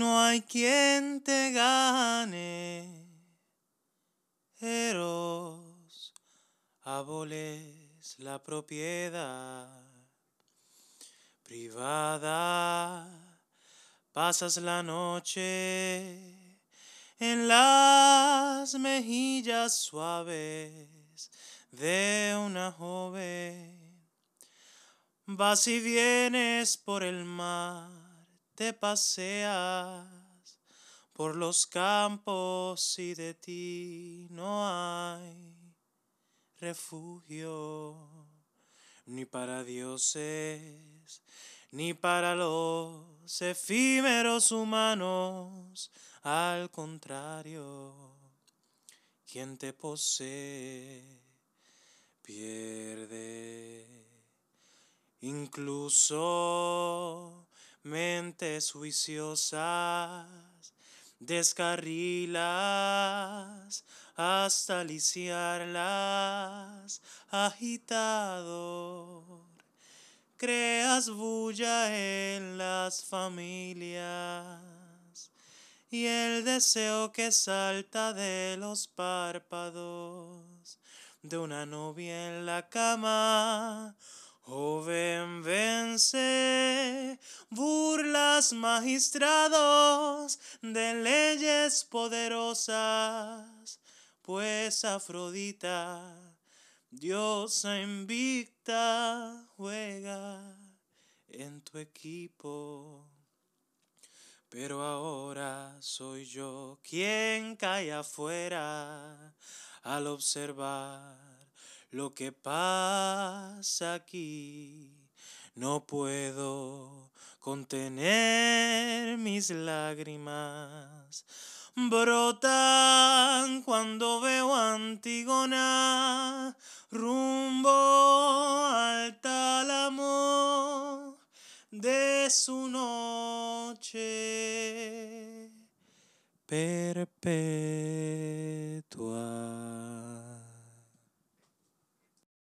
hay quien te gane. Eros, aboles la propiedad privada, pasas la noche en las mejillas suaves de una joven. Vas y vienes por el mar, te paseas por los campos y de ti no hay refugio, ni para dioses, ni para los efímeros humanos, al contrario, quien te posee pierde. Incluso mentes juiciosas descarrilas hasta liciarlas, agitador. Creas bulla en las familias y el deseo que salta de los párpados de una novia en la cama. Joven vence magistrados de leyes poderosas, pues Afrodita, diosa invicta, juega en tu equipo. Pero ahora soy yo quien cae afuera al observar lo que pasa aquí. No puedo contener mis lágrimas. Brotan cuando veo Antigona rumbo al tálamo de su noche perpetua.